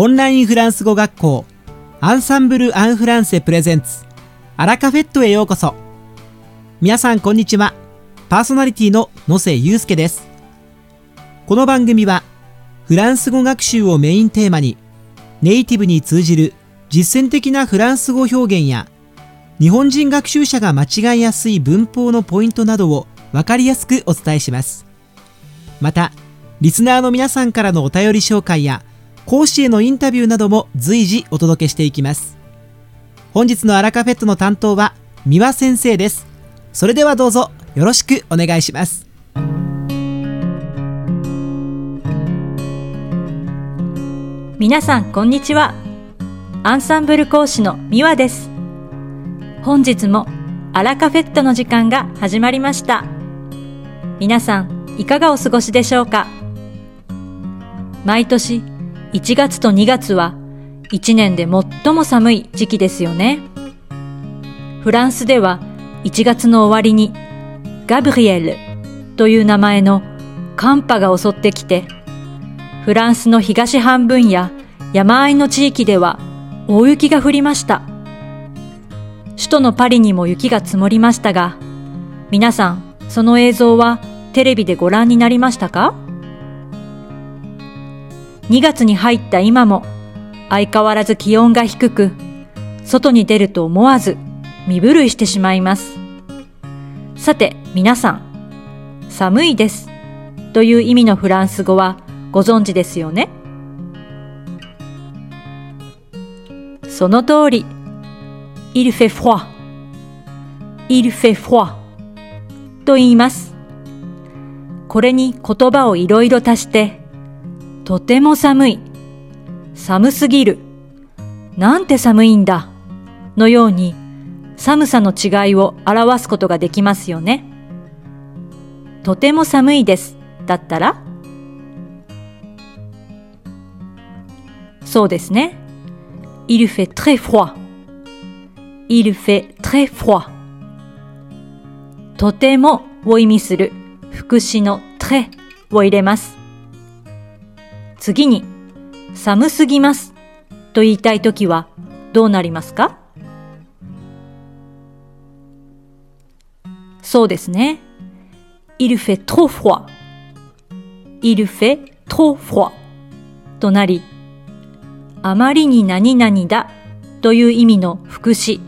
オンラインフランス語学校アンサンブル・アン・フランセプレゼンツアラカフェットへようこそ。皆さんこんにちは。パーソナリティの野瀬祐介です。この番組はフランス語学習をメインテーマにネイティブに通じる実践的なフランス語表現や日本人学習者が間違いやすい文法のポイントなどを分かりやすくお伝えします。またリスナーの皆さんからのお便り紹介や講師へのインタビューなども随時お届けしていきます。本日のアラカフェットの担当は三輪先生です。それではどうぞよろしくお願いします。皆さんこんにちは。アンサンブル講師のミワです。本日もアラカフェットの時間が始まりました。皆さんいかがお過ごしでしょうか。毎年1月と2月は1年で最も寒い時期ですよねフランスでは1月の終わりにガブリエルという名前の寒波が襲ってきてフランスの東半分や山あいの地域では大雪が降りました。首都のパリにも雪が積もりましたが、皆さん、その映像はテレビでご覧になりましたか？?2 月に入った今も相変わらず気温が低く、外に出ると思わず身震いしてしまいます。さて、皆さん、寒いですという意味のフランス語はご存知ですよね？その通り。il fait froid, il fait froid と言います。これに言葉をいろいろ足して、とても寒い、寒すぎる、なんて寒いんだ、のように寒さの違いを表すことができますよね。とても寒いです、だったら？そうですね。Il fait très froid. Il fait très froid. とてもを意味する副詞の très を入れます。次に、寒すぎますと言いたいときはどうなりますか？そうですね。Il fait trop froid. Il fait trop froid. となり、あまりに何々だという意味の副詞、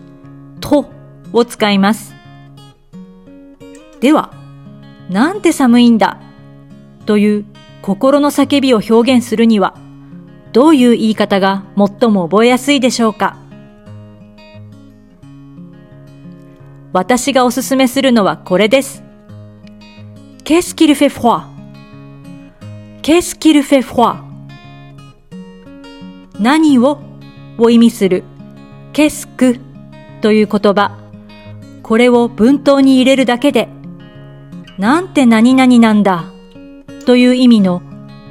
とを使います。では、なんて寒いんだ？という心の叫びを表現するには、どういう言い方が最も覚えやすいでしょうか？私がおすすめするのはこれです。Qu'est-ce qu'il fait froid? Qu'est-ce qu'il fait froid? 何をを意味する？ケスクという言葉。これを文頭に入れるだけで、なんて何々なんだ？という意味の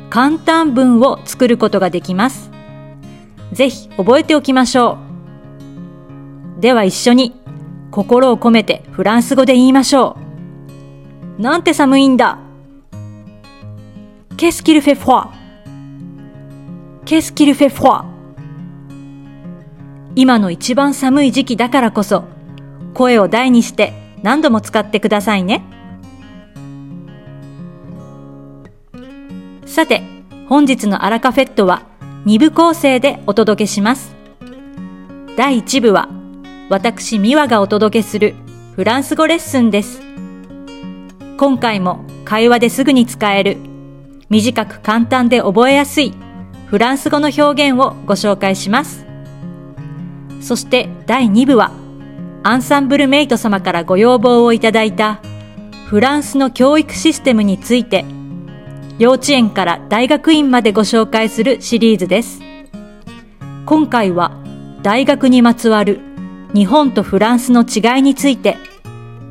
簡単文を作ることができます。ぜひ覚えておきましょう。では一緒に心を込めてフランス語で言いましょう。なんて寒いんだ Qu'est-ce qu'il fait froid Qu'est-ce qu'il fait froid? 今の一番寒い時期だからこそ、声を大にして何度も使ってくださいね。さて、本日のアラカフェットは2部構成でお届けします。第1部は、私、ミワがお届けするフランス語レッスンです。今回も会話ですぐに使える、短く簡単で覚えやすいフランス語の表現をご紹介します。そして第2部は、アンサンブルメイト様からご要望をいただいたフランスの教育システムについて、幼稚園から大学院までご紹介するシリーズです。今回は大学にまつわる日本とフランスの違いについて、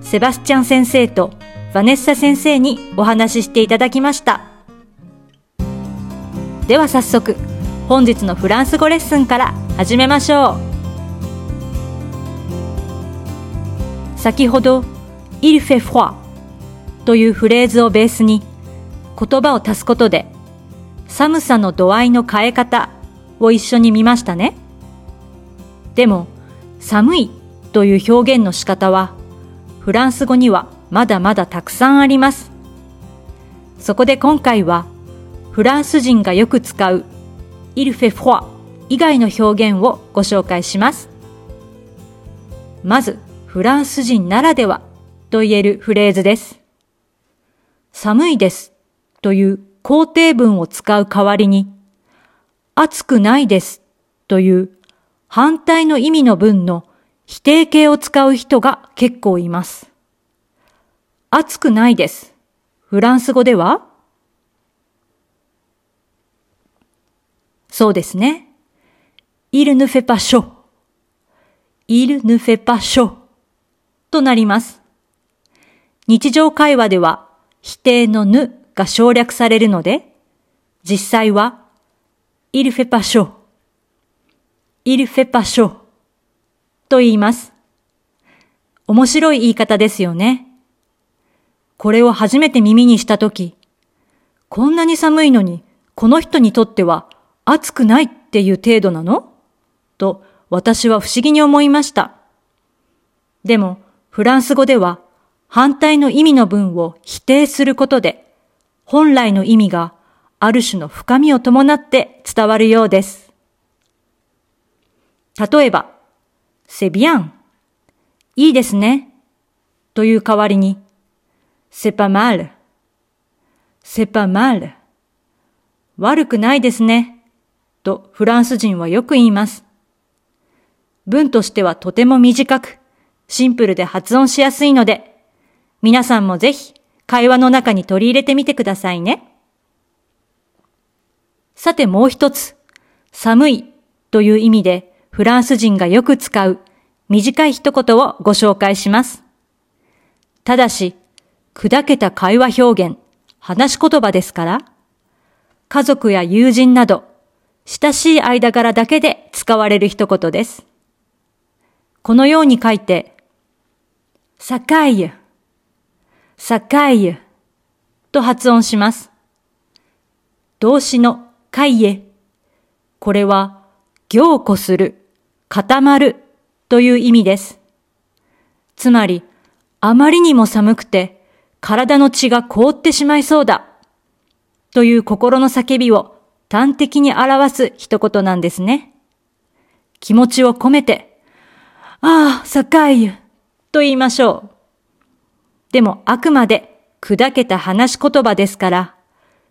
セバスチャン先生とヴァネッサ先生にお話ししていただきました。では早速本日のフランス語レッスンから始めましょう先ほど「il fait froid」というフレーズをベースに言葉を足すことで寒さの度合いの変え方を一緒に見ましたね。でも、寒いという表現の仕方は、フランス語にはまだまだたくさんあります。そこで今回は、フランス人がよく使う、il fait froid 以外の表現をご紹介します。まず、フランス人ならではと言えるフレーズです。寒いですという肯定文を使う代わりに、暑くないですという反対の意味の文の否定形を使う人が結構います。暑くないです。フランス語では？そうですね。il ne fait pas chaud. il ne fait pas chaud となります。日常会話では否定のぬが省略されるので、実際は il fait pas chaud. il fait pas chaud と言います。面白い言い方ですよね。これを初めて耳にしたとき、こんなに寒いのに、この人にとっては暑くないっていう程度なの？と私は不思議に思いました。でも、フランス語では反対の意味の文を否定することで、本来の意味がある種の深みを伴って伝わるようです。例えば、c'est bien。いいですね。という代わりに、c'est pas mal。c'est pas mal。悪くないですね。とフランス人はよく言います。文としてはとても短く、シンプルで発音しやすいので、皆さんもぜひ会話の中に取り入れてみてくださいね。さてもう一つ、寒いという意味でフランス人がよく使う短い一言をご紹介します。ただし、砕けた会話表現、話し言葉ですから、家族や友人など、親しい間柄だけで使われる一言です。このように書いて、さかいゆ、さかいゆと発音します。動詞のかいえ。これは、凝固する、固まるという意味です。つまり、あまりにも寒くて体の血が凍ってしまいそうだという心の叫びを端的に表す一言なんですね。気持ちを込めて、ああ、境湯と言いましょう。でもあくまで砕けた話し言葉ですから、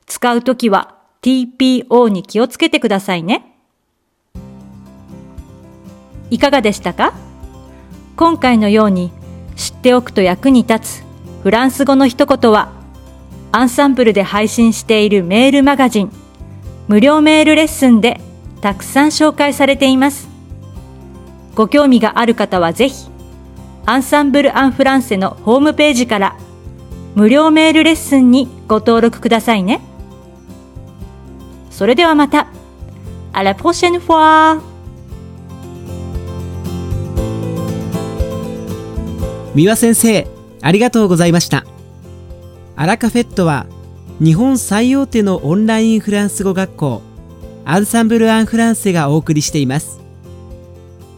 使うときは TPO に気をつけてくださいね。いかがでしたか？今回のように知っておくと役に立つフランス語の一言はアンサンブルで配信しているメールマガジン無料メールレッスンでたくさん紹介されています。ご興味がある方はぜひアンサンブル・アン・フランセのホームページから無料メールレッスンにご登録くださいね。それではまた。À la prochaine fois! 三輪先生、ありがとうございました。アラカフェットは日本最大手のオンラインフランス語学校アンサンブル・アン・フランセがお送りしています。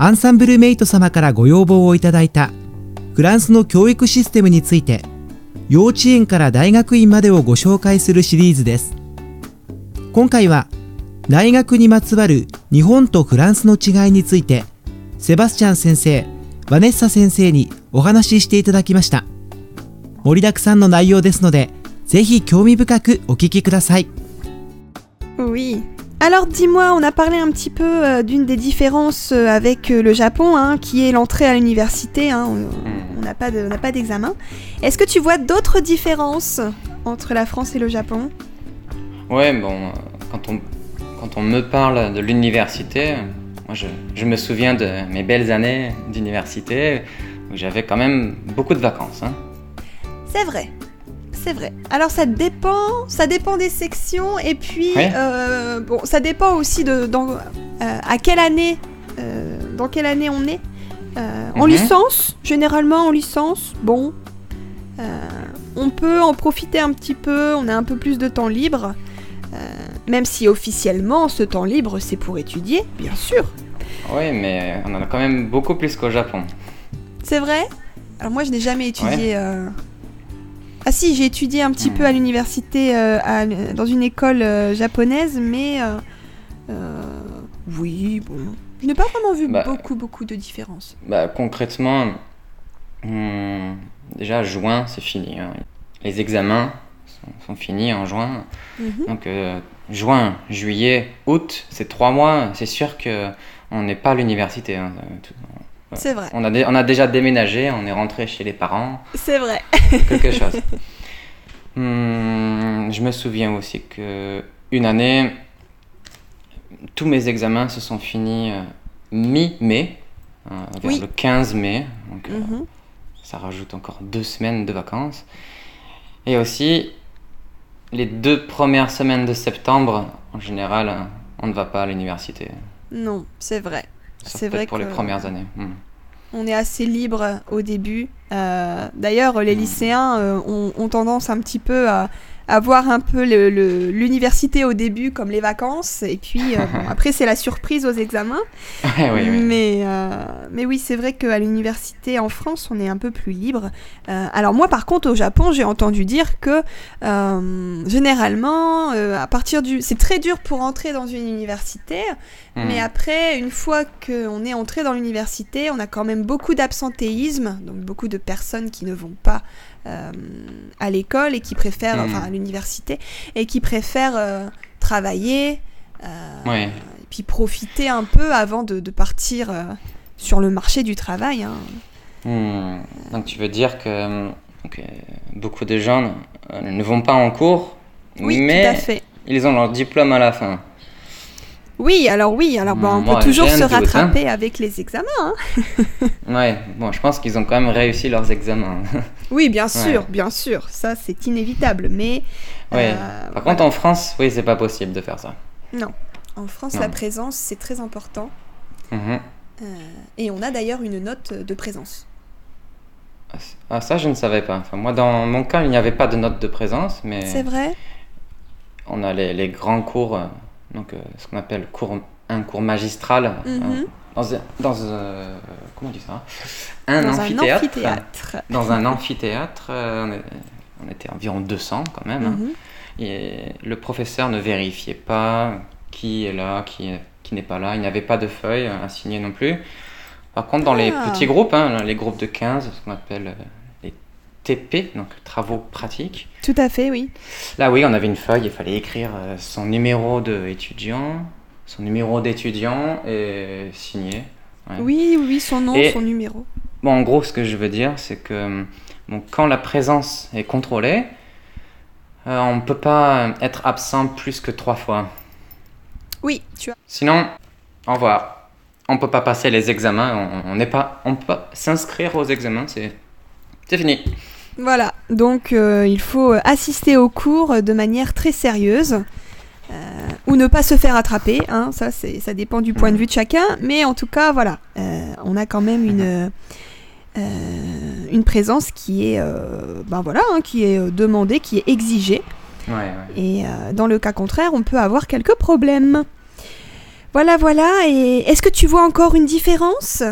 アンサンブルメイト様からご要望をいただいた。フランスの教育システムについて幼稚園から大学院までをご紹介するシリーズです。今回は大学にまつわる日本とフランスの違いについてセバスチャン先生バネッサ先生にお話ししていただきました。盛りだくさんの内容ですのでぜひ興味深くお聞きください。Oui, Alors dis-moi, on a parlé un petit peu euh, d'une des différences euh, avec euh, le Japon, hein, qui est l'entrée à l'université. Hein, on n'a pas d'examen. Est-ce que tu vois d'autres différences entre la France et le Japon? Ouais, bon, quand on, quand on me parle de l'université, Moi, je, je me souviens de mes belles années d'université où j'avais quand même beaucoup de vacances. hein. C'est vrai. C'est vrai. Alors ça dépend, ça dépend des sections et puis Ouais. euh, bon, ça dépend aussi de dans, euh, à quelle année, euh, dans quelle année on est. En Mhm. licence, généralement en licence, bon, on peut en profiter un petit peu, on a un peu plus de temps libre. même si officiellement ce temps libre c'est pour étudier, bien sûr. Oui, mais on en a quand même beaucoup plus qu'au Japon. C'est vrai? Alors moi je n'ai jamais étudié... Ah si, j'ai étudié un petit Hmm. peu à l'université, euh, dans une école euh, japonaise, mais... euh, oui, bon... Je n'ai pas vraiment vu Bah. beaucoup, beaucoup de différences. Bah, concrètement, hum, déjà juin, c'est fini. hein. Les examens sont, sont finis en juin. Mhm. Donc juin, juillet, août, c'est trois mois. C'est sûr que on n'est pas à l'université. hein. C'est vrai, On a, on a déjà déménagé, on est rentré chez les parents, c'est vrai. quelque chose. Hum, je me souviens aussi que une année, tous mes examens se sont finis euh, mi-mai, euh, vers Oui. le 15 mai. Donc, euh, Mhm. ça rajoute encore deux semaines de vacances. Et aussi, les deux premières semaines de septembre, en général, on ne va pas à l'université. Non, c'est vrai. C'est vrai pour que- les premières années. Hmm. On est assez libre au début. Euh, D'ailleurs, les Hmm. lycéens euh, ont, ont tendance un petit peu à, à voir un peu l'université au début comme les vacances, et puis euh, bon, après c'est la surprise aux examens. oui, oui. Mais, euh, mais oui, c'est vrai qu'à l'université en France, on est un peu plus libre. Euh, alors moi, par contre, au Japon, j'ai entendu dire que généralement, à partir du, c'est très dur pour entrer dans une université, Hmm. mais après, une fois qu'on est entré dans l'université, on a quand même beaucoup d'absentéisme, donc beaucoup de personnes qui ne vont pas euh, à l'école et qui préfèrent, Mm. enfin à l'université, et qui préfèrent euh, travailler. euh, Ouais. et puis profiter un peu avant de, de partir sur le marché du travail. hein. Hmm. Donc tu veux dire que donc, euh, beaucoup de gens ne vont pas en cours, Oui, mais tout à fait. ils ont leur diplôme à la fin. Oui, alors oui, alors bah, on Moi, peut toujours se hein. rattraper avec les examens. hein. Ouais, bon, je pense qu'ils ont quand même réussi leurs examens. Oui, bien sûr, bien sûr, ça c'est inévitable. Mais ouais. euh, Par contre, en France, oui, c'est pas possible de faire ça. non, en France Non. la présence c'est très important. Mhm. Euh, et on a d'ailleurs une note de présence. Ah, ça, je ne savais pas. Enfin, moi, dans mon cas, il n'y avait pas de note de présence, mais C'est vrai? on a les, les grands cours, euh, donc euh, ce qu'on appelle cours, un cours magistral, Mhm. euh, dans, un- dans euh, comment on dit ça Un Dans amphithéâtre. un amphithéâtre. Dans un amphithéâtre, euh, on, est- on était environ 200 quand même. hein. Mhm. Et le professeur ne vérifiait pas qui est là, qui, est- qui n'est pas là. Il n'avait pas de feuille à signer non plus. Par contre, dans les Ah. petits groupes, hein, les groupes de 15, ce qu'on appelle TP, donc travaux pratiques, Tout à fait, oui. là oui, on avait une feuille, il fallait écrire euh, son numéro d'étudiant, son numéro d'étudiant et signer. Ouais. Oui, oui, son nom, Et- son numéro. Bon, en gros, ce que je veux dire, c'est que bon, quand la présence est contrôlée, euh, on ne peut pas être absent plus que trois fois. Oui, tu as. Sinon, au revoir. On peut pas passer les examens, on- on n'est pas, on peut pas s'inscrire aux examens, c'est, c'est fini. Voilà, donc euh, il faut assister aux cours de manière très sérieuse. euh, ou ne pas se faire attraper, hein, ça, ça dépend du point de vue de chacun, mais en tout cas, voilà, euh, on a quand même une, une présence qui est, ben voilà, hein, qui est demandée, qui est exigée, Ouais, ouais. et dans le cas contraire, on peut avoir quelques problèmes. Voilà, voilà, et est-ce que tu vois encore une différence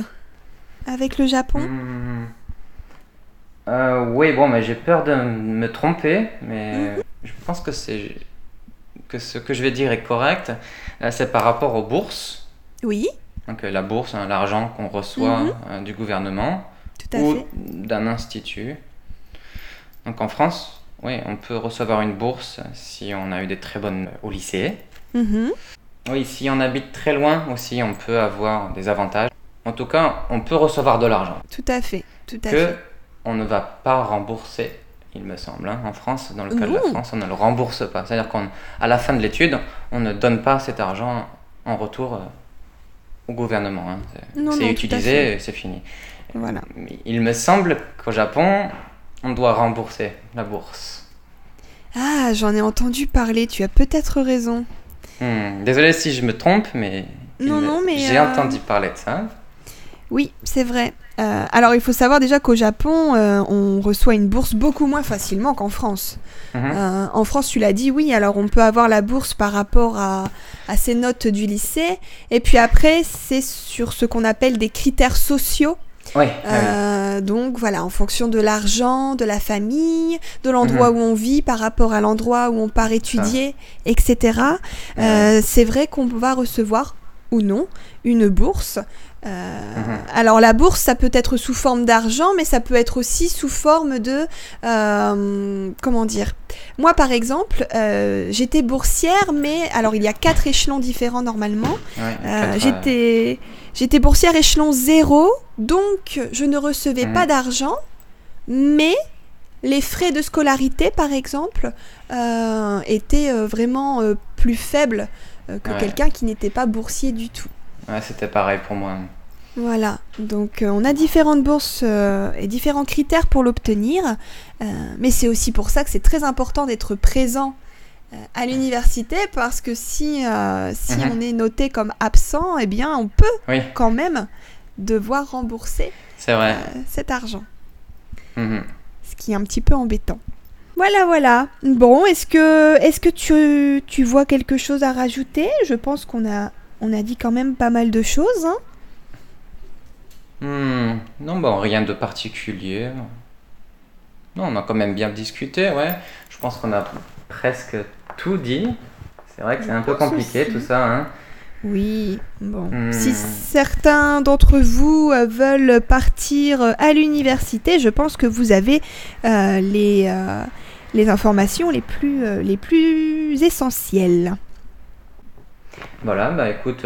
avec le Japon? Hmm. Euh, oui, bon, mais j'ai peur de me tromper, mais Mhm. je pense que c'est que ce que je vais dire est correct. Euh, c'est par rapport aux bourses. Oui, Donc euh, la bourse, hein, l'argent qu'on reçoit Mhm. euh, du gouvernement tout à ou d'un institut. Donc en France, oui, on peut recevoir une bourse si on a eu des très bonnes au lycée. Mhm. Oui, si on habite très loin aussi, on peut avoir des avantages. En tout cas, on peut recevoir de l'argent Tout à fait, tout à que fait. On ne va pas rembourser, il me semble. hein. En France, dans le cas de la. France, on ne le rembourse pas. C'est-à-dire qu'à la fin de l'étude, on ne donne pas cet argent en retour euh, au gouvernement. hein. C'est- utilisé et c'est fini. Voilà. Il me semble qu'au Japon, on doit rembourser la bourse. Ah, j'en ai entendu parler, tu as peut-être raison. Hmm, Désolé si je me trompe, mais, il Non, me- non, mais, j'ai euh, entendu parler de ça. Oui, c'est vrai. Euh, alors, il faut savoir déjà qu'au Japon, euh, on reçoit une bourse beaucoup moins facilement qu'en France. Mhm. Euh, en France, tu l'as dit, oui, alors on peut avoir la bourse par rapport à, à ses notes du lycée. Et puis après, c'est sur ce qu'on appelle des critères sociaux. Ouais, ah oui. Donc voilà, en fonction de l'argent, de la famille, de l'endroit Mhm. où on vit par rapport à l'endroit où on part étudier, etc. C'est vrai qu'on va recevoir ou non une bourse. Euh, Mhm. Alors la bourse, ça peut être sous forme d'argent, mais ça peut être aussi sous forme de... euh, comment dire Moi, par exemple, euh, j'étais boursière, mais alors il y a quatre échelons différents normalement. Ouais, j'étais, j'étais boursière échelon 0, donc je ne recevais Mhm. pas d'argent, mais les frais de scolarité, par exemple, étaient vraiment plus faibles que Ouais. quelqu'un qui n'était pas boursier du tout. ouais, c'était pareil pour moi. Voilà, donc euh, on a différentes bourses euh, et différents critères pour l'obtenir, euh, mais c'est aussi pour ça que c'est très important d'être présent à l'université parce que si, si Mhm. on est noté comme absent, eh bien on peut Oui, quand même devoir rembourser vrai. cet argent, Mhm. ce qui est un petit peu embêtant. Voilà, voilà. Bon, est-ce que, est-ce que tu, tu vois quelque chose à rajouter? Je pense qu'on a, on a dit quand même pas mal de choses. hein. Hmm, Non, bon, rien de particulier. Non, on a quand même bien discuté, ouais. Je pense qu'on a presque tout dit. C'est vrai que c'est un peu compliqué tout ça, hein. Oui, bon. Hmm. Si certains d'entre vous euh, veulent partir euh, à l'université, je pense que vous avez euh, les, euh, les informations les plus, euh, les plus essentielles. Voilà, bah écoute,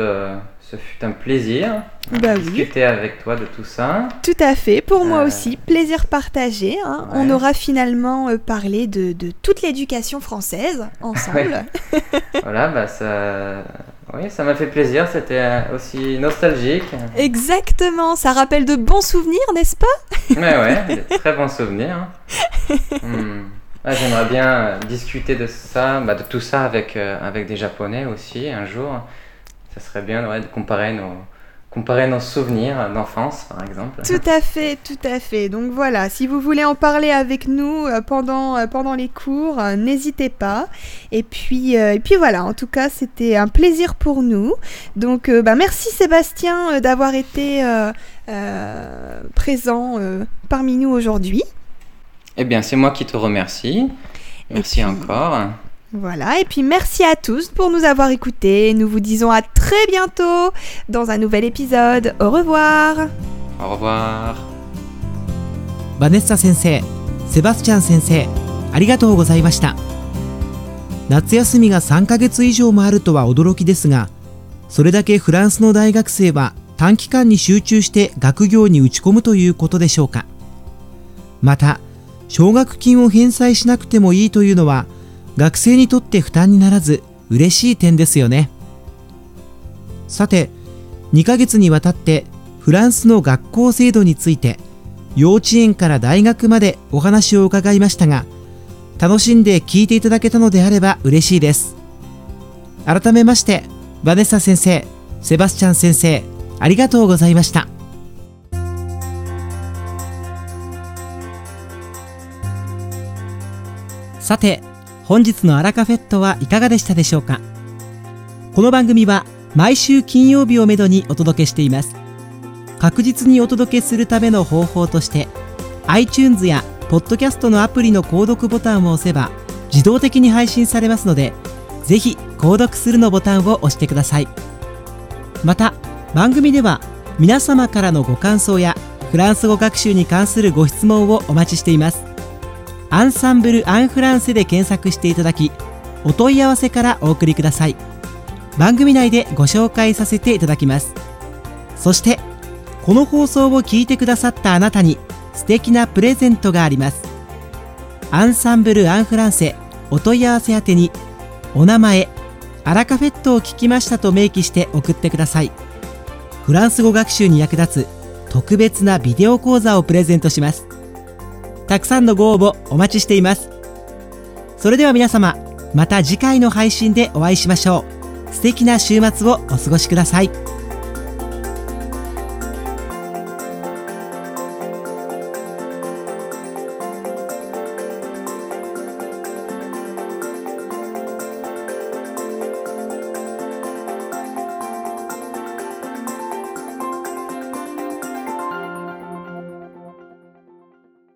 ce fut un plaisir Bah de oui, discuter avec toi de tout ça. tout à fait. Pour moi Euh, aussi, plaisir partagé. hein. On aura finalement euh, parlé de, de toute l'éducation française ensemble. Voilà, bah ça... Oui, ça m'a fait plaisir, c'était euh, aussi nostalgique. Exactement, ça rappelle de bons souvenirs, n'est-ce pas? Mais ouais, des très bons souvenirs. Hmm. Ouais, J'aimerais bien discuter de ça, bah, de tout ça avec, euh, avec des Japonais aussi un jour. Ça serait bien ouais, de comparer nos, comparer nos souvenirs d'enfance, par exemple. Tout à fait, tout à fait. Donc voilà, si vous voulez en parler avec nous euh, pendant, euh, pendant les cours, euh, n'hésitez pas. Et puis, et puis voilà, en tout cas, c'était un plaisir pour nous. Donc bah, merci Sébastien d'avoir été euh, euh, présent euh, parmi nous aujourd'hui. Eh bien, c'est moi qui te remercie. Merci puis- encore. Voilà, et puis merci à tous pour nous avoir écoutés. Nous vous disons à très bientôt dans un nouvel épisode. Au revoir. Au revoir. バネッサ先生セバスチャン先生ありがとうございました夏休みが3ヶ月以上もあるとは驚きですがそれだけフランスの大学生は短期間に集中して学業に打ち込むということでしょうかまた奨学金を返済しなくてもいいというのは学生にとって負担にならず嬉しい点ですよね。さて2ヶ月にわたってフランスの学校制度について幼稚園から大学までお話を伺いましたが楽しんで聞いていただけたのであれば嬉しいです。改めましてバネッサ先生セバスチャン先生ありがとうございました。さて本日のアラカフェットはいかがでしたでしょうか？この番組は毎週金曜日をめどにお届けしています。確実にお届けするための方法として iTunes や Podcast のアプリの購読ボタンを押せば自動的に配信されますのでぜひ購読するのボタンを押してください。また番組では皆様からのご感想やフランス語学習に関するご質問をお待ちしています。アンサンブル・アン・フランセで検索していただきお問い合わせからお送りください。番組内でご紹介させていただきます。そしてこの放送を聞いてくださったあなたに素敵なプレゼントがあります。アンサンブル・アン・フランセお問い合わせ宛てにお名前アラカフェットを聞きましたと明記して送ってください。フランス語学習に役立つ特別なビデオ講座をプレゼントします。たくさんのご応募お待ちしています。それでは皆様また次回の配信でお会いしましょう。素敵な週末をお過ごしください。